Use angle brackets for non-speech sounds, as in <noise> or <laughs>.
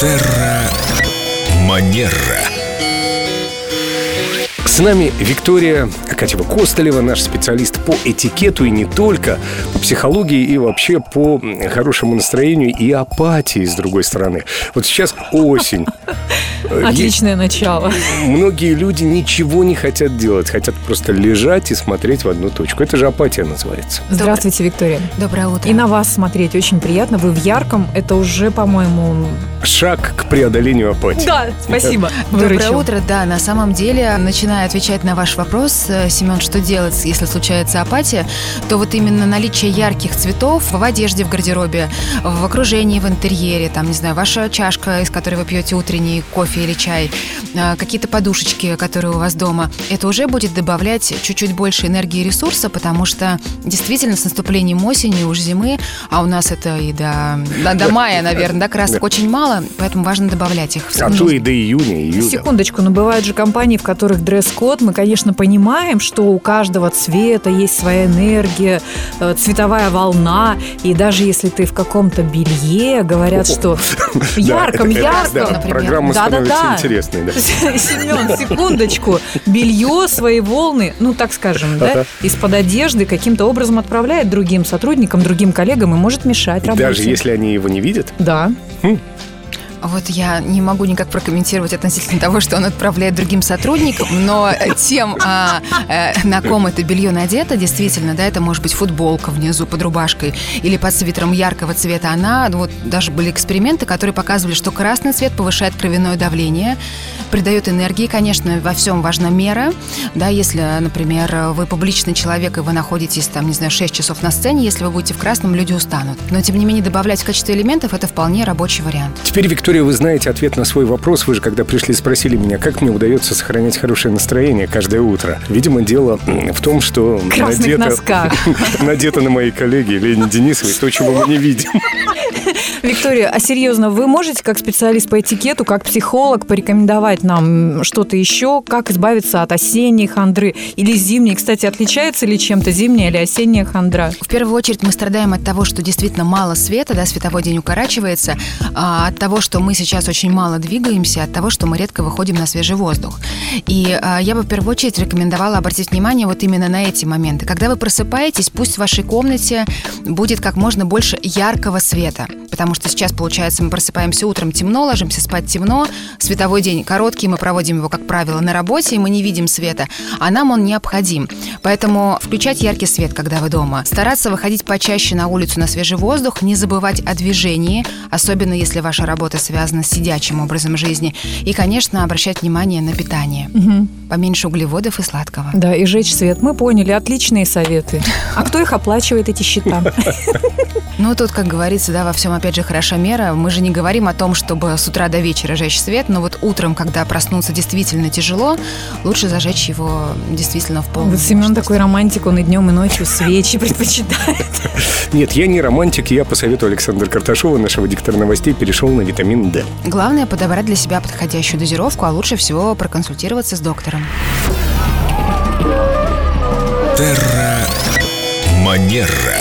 Терра Манера. С нами Виктория Акатьева Костолева, наш специалист по этикету и не только, по психологии и вообще по хорошему настроению и апатии, с другой стороны. Вот сейчас осень. <laughs> Отличное начало. Многие люди ничего не хотят делать, хотят просто лежать и смотреть в одну точку. Это же апатия называется. Здравствуйте, Виктория. Доброе утро. И на вас смотреть очень приятно. Вы в ярком. Это уже, по-моему... Шаг к преодолению апатии. Да, спасибо. Доброе Выручил. утро. Да, на самом деле, начиная отвечать на ваш вопрос, э, Семен, что делать, если случается апатия, то вот именно наличие ярких цветов в одежде, в гардеробе, в окружении, в интерьере, там, не знаю, ваша чашка, из которой вы пьете утренний кофе или чай, э, какие-то подушечки, которые у вас дома, это уже будет добавлять чуть-чуть больше энергии и ресурса, потому что действительно с наступлением осени, уж зимы, а у нас это и до, до, до мая, наверное, да, красок Да. очень мало, поэтому важно добавлять их. А то и до июня, июля. Секундочку, но бывают же компании, в которых дресс-код. Мы, конечно, понимаем, что у каждого цвета есть своя энергия, э, цветовая волна. И даже если ты в каком-то белье, говорят, что <laughs> в ярком, это- ярком. да, например. Программа Да-да-да. становится интересной. да. <laughs> Семен, секундочку. Белье свои волны, ну так скажем, да, из-под одежды каким-то образом отправляет другим сотрудникам, другим коллегам и может мешать работе. Даже если они его не видят. Да. Вот я не могу никак прокомментировать относительно того, что он отправляет другим сотрудникам, но тем, а, э, на ком это белье надето, действительно, да, это может быть футболка внизу под рубашкой или под свитером яркого цвета, она, вот даже были эксперименты, которые показывали, что красный цвет повышает кровяное давление, придает энергии, конечно, во всем важна мера, да, если, например, вы публичный человек и вы находитесь, там, не знаю, 6 часов на сцене, если вы будете в красном, люди устанут. Но, тем не менее, добавлять в качестве элементов это вполне рабочий вариант. Теперь, Виктория, вы знаете ответ на свой вопрос. Вы же, когда пришли, спросили меня, как мне удается сохранять хорошее настроение каждое утро. Видимо, дело в том, что красных надето, <laughs> надето на моей коллеге Лене Денисовой то, чего мы не видим. Виктория, а серьезно, вы можете как специалист по этикету, как психолог порекомендовать нам что-то еще, как избавиться от осенней хандры или зимней? Кстати, отличается ли чем-то зимняя или осенняя хандра? В первую очередь мы страдаем от того, что действительно мало света, да, световой день укорачивается, а, от того, что мы сейчас очень мало двигаемся, от того, что мы редко выходим на свежий воздух. И а, я бы в первую очередь рекомендовала обратить внимание вот именно на эти моменты. Когда вы просыпаетесь, пусть в вашей комнате будет как можно больше яркого света, потому что сейчас, получается, мы просыпаемся утром темно, ложимся спать темно, световой день короткий, мы проводим его, как правило, на работе, и мы не видим света, а нам он необходим. Поэтому включать яркий свет, когда вы дома. Стараться выходить почаще на улицу на свежий воздух, не забывать о движении, особенно если ваша работа связана с сидячим образом жизни. И, конечно, обращать внимание на питание. Поменьше углеводов и сладкого. Да, и жечь свет. Мы поняли, отличные советы. А кто их оплачивает, эти счета? <laughs> Ну, тут, как говорится, да, во всем, опять же, хороша мера. Мы же не говорим о том, чтобы с утра до вечера жечь свет, но вот утром, когда проснуться действительно тяжело, лучше зажечь его действительно в полную Вот Семен такой романтик, он и днем, и ночью свечи <laughs> предпочитает. <laughs> Нет, я не романтик, я по совету Александра Карташова, нашего диктора новостей, перешел на витамин D. Главное подобрать для себя подходящую дозировку, а лучше всего проконсультироваться с доктором. Терра Манера.